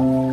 Thank.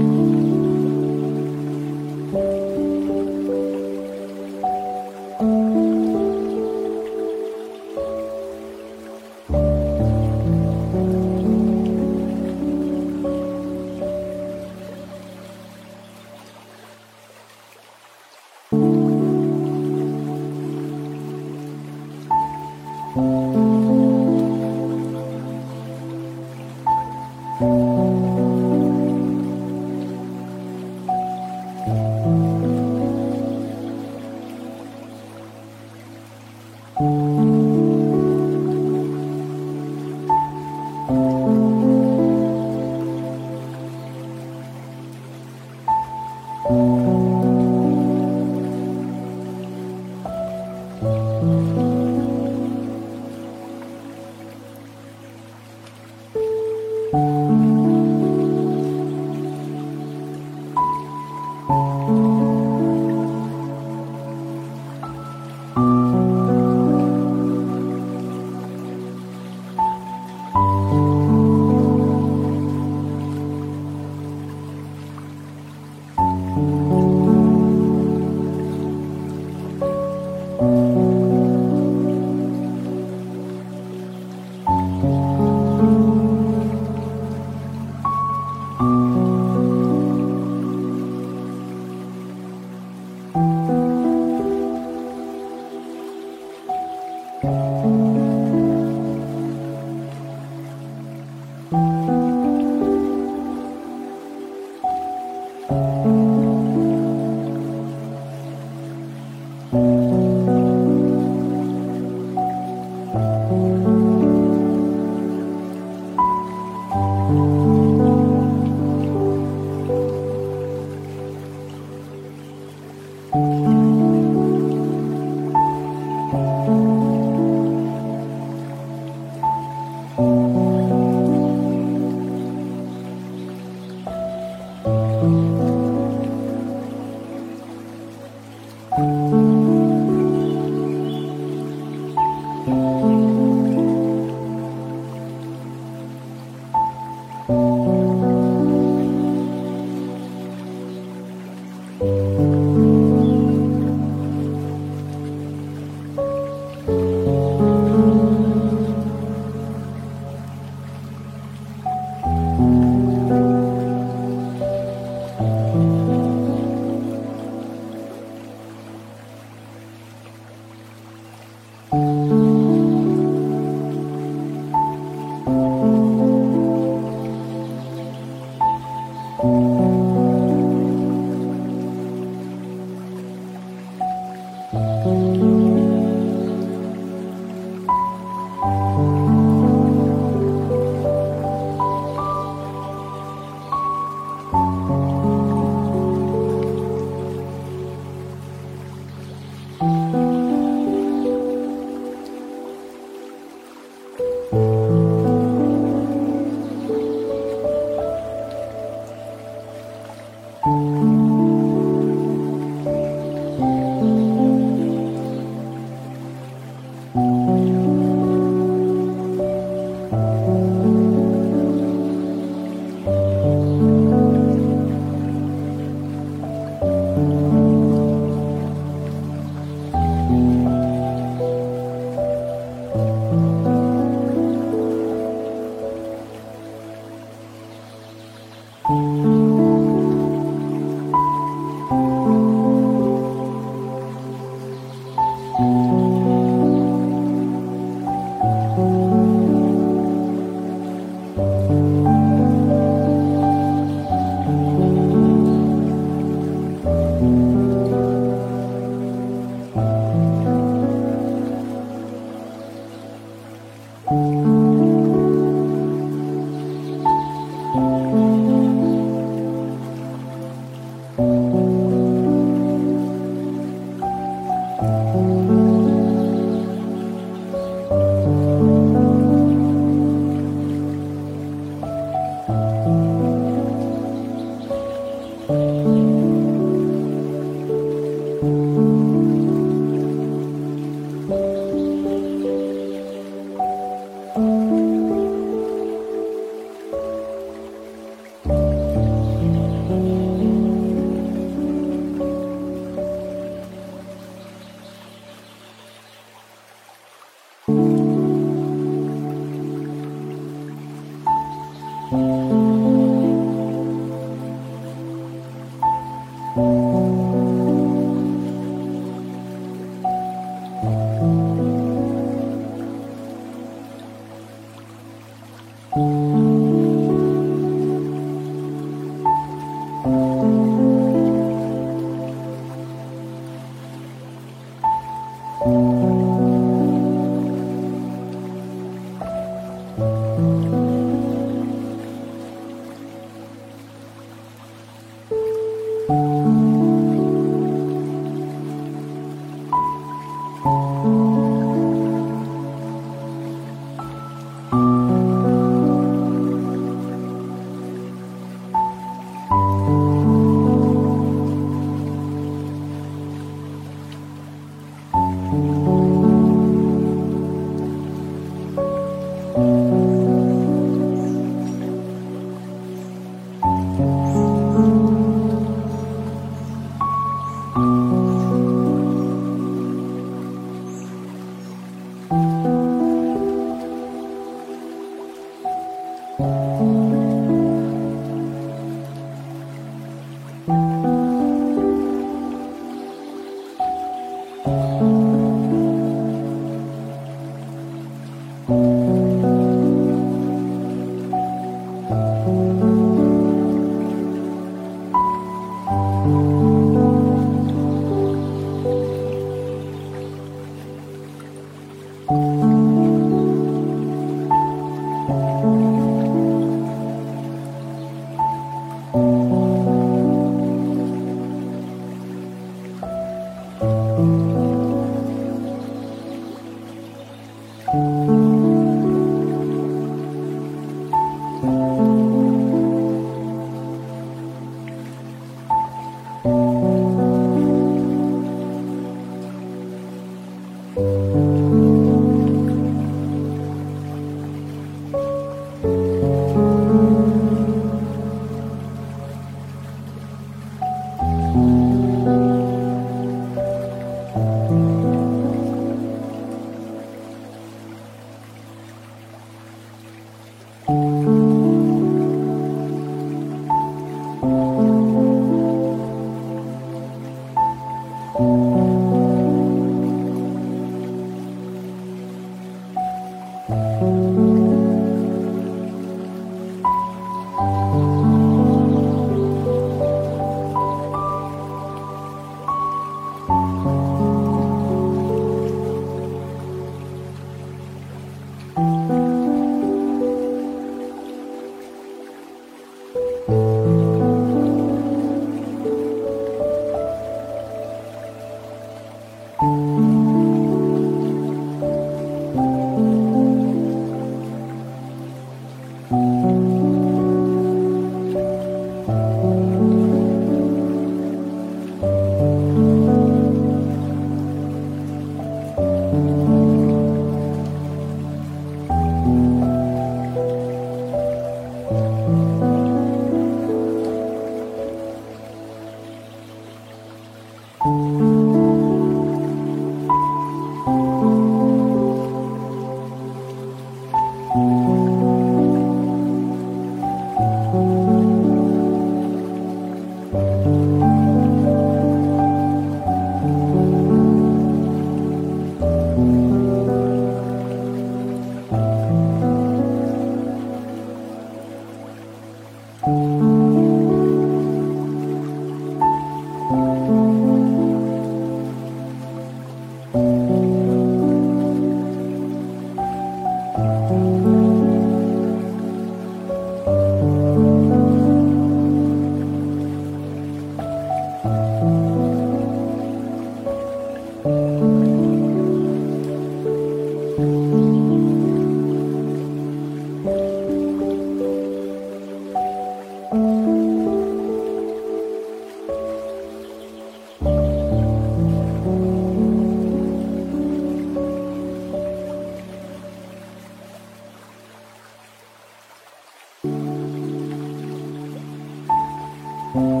Música